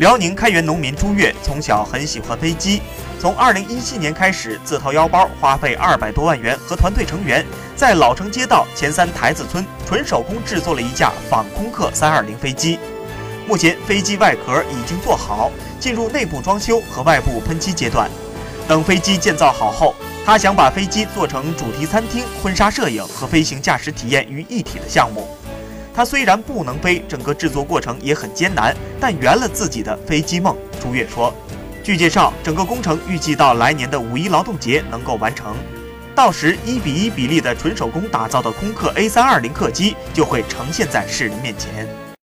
辽宁开原农民朱越从小很喜欢飞机，从2017年开始自掏腰包，花费二百多万元和团队成员在老城街道前三台子村纯手工制作了一架仿空客320飞机。目前飞机外壳已经做好，进入内部装修和外部喷漆阶段。等飞机建造好后，他想把飞机做成主题餐厅、婚纱摄影和飞行驾驶体验于一体的项目。它虽然不能飞，整个制作过程也很艰难，但圆了自己的飞机梦。朱越说：“据介绍，整个工程预计到来年的五一劳动节能够完成，到时一比一比例的纯手工打造的空客 A320 客机就会呈现在世人面前。”